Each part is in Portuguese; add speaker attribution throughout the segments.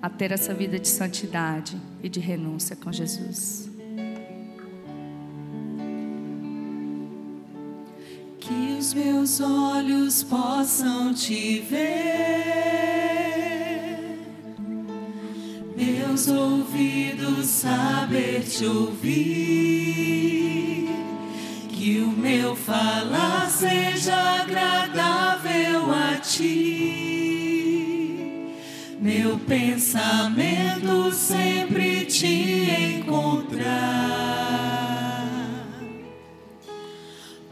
Speaker 1: a ter essa vida de santidade e de renúncia com Jesus.
Speaker 2: Que os meus olhos possam te ver, meus ouvidos saber te ouvir, que o meu falar seja agradável a ti, meu pensamento sempre te encontrar.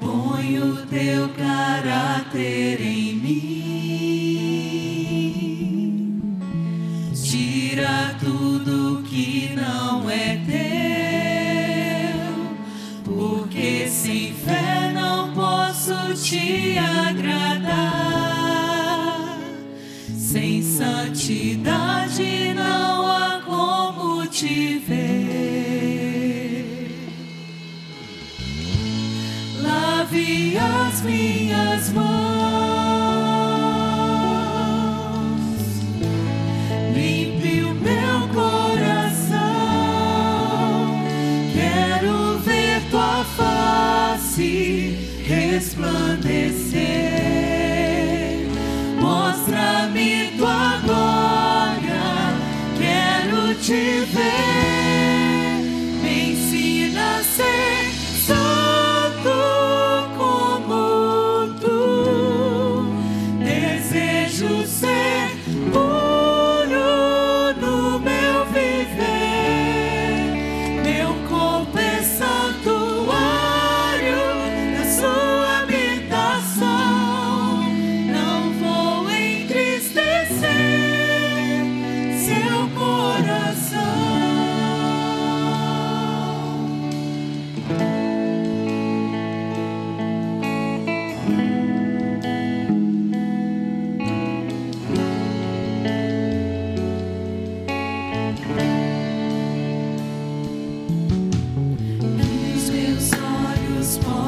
Speaker 2: Põe o teu caráter em mim. Tira tudo que não é teu. Porque sem fé não posso te agradar. Santidade não há como te ver. Lave as minhas mãos, limpe o meu coração. Quero ver tua face resplandecer.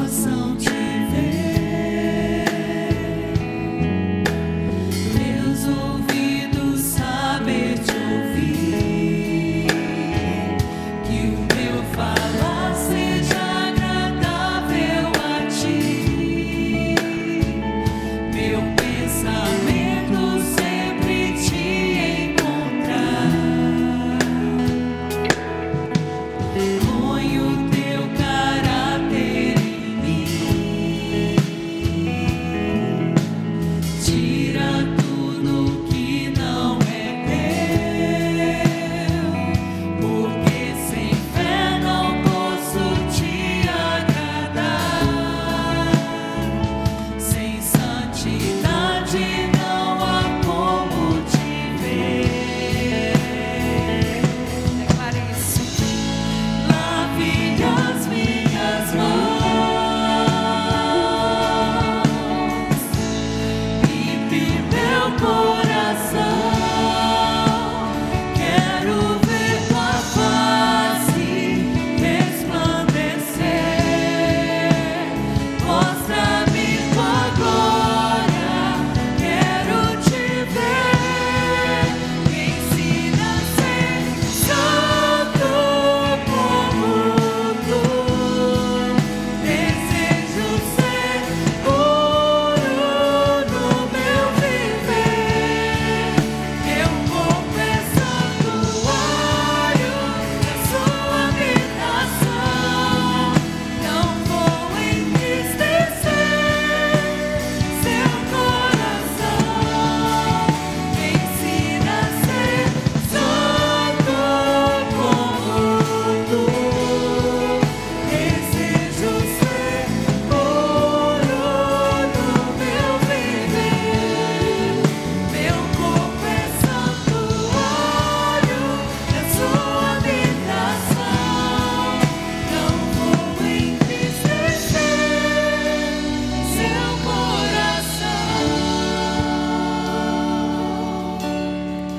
Speaker 2: coração te